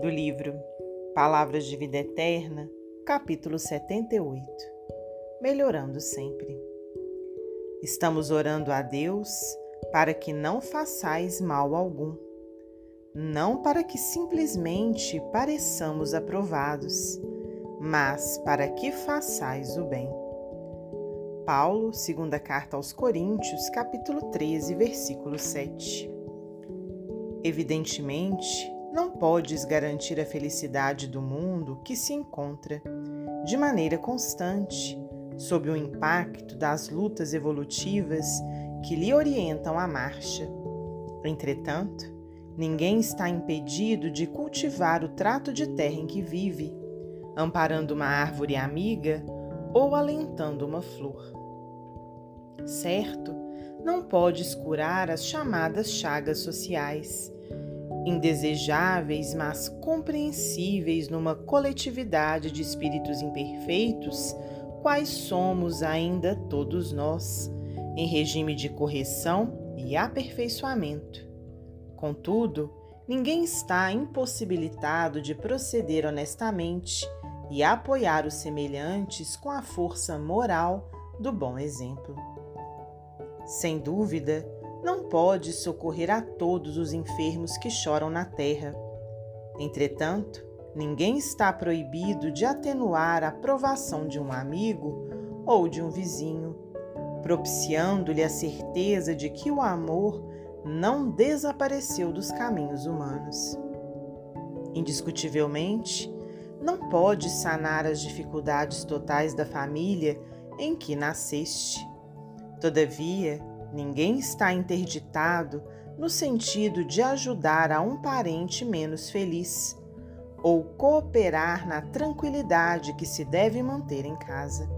do livro Palavras de Vida Eterna, capítulo 78 Melhorando Sempre. Estamos orando a Deus para que não façais mal algum, não para que simplesmente pareçamos aprovados, mas para que façais o bem. Paulo, segunda carta aos Coríntios, capítulo 13, versículo 7. Evidentemente, não podes garantir a felicidade do mundo que se encontra, de maneira constante, sob o impacto das lutas evolutivas que lhe orientam a marcha. Entretanto, ninguém está impedido de cultivar o trato de terra em que vive, amparando uma árvore amiga ou alentando uma flor. Certo, não podes curar as chamadas chagas sociais indesejáveis, mas compreensíveis numa coletividade de espíritos imperfeitos, quais somos ainda todos nós, em regime de correção e aperfeiçoamento. Contudo, ninguém está impossibilitado de proceder honestamente e apoiar os semelhantes com a força moral do bom exemplo. Sem dúvida, não pode socorrer a todos os enfermos que choram na terra. Entretanto, ninguém está proibido de atenuar a provação de um amigo ou de um vizinho, propiciando-lhe a certeza de que o amor não desapareceu dos caminhos humanos. Indiscutivelmente, não pode sanar as dificuldades totais da família em que nasceste. Todavia, Ninguém está interditado no sentido de ajudar a um parente menos feliz ou cooperar na tranquilidade que se deve manter em casa.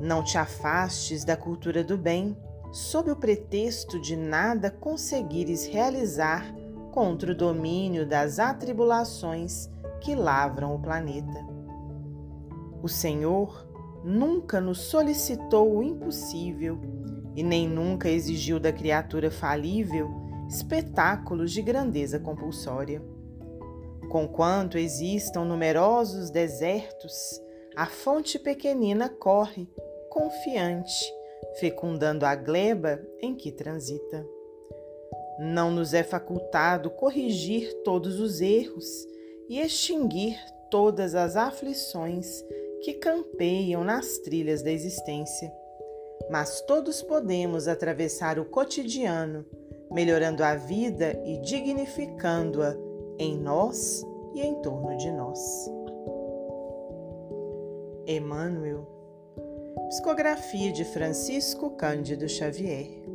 Não te afastes da cultura do bem sob o pretexto de nada conseguires realizar contra o domínio das atribulações que lavram o planeta. O Senhor nunca nos solicitou o impossível e nem nunca exigiu da criatura falível espetáculos de grandeza compulsória. Conquanto existam numerosos desertos, a fonte pequenina corre, confiante, fecundando a gleba em que transita. Não nos é facultado corrigir todos os erros e extinguir todas as aflições que campeiam nas trilhas da existência mas todos podemos atravessar o cotidiano, melhorando a vida e dignificando-a em nós e em torno de nós. Emmanuel, psicografia de Francisco Cândido Xavier.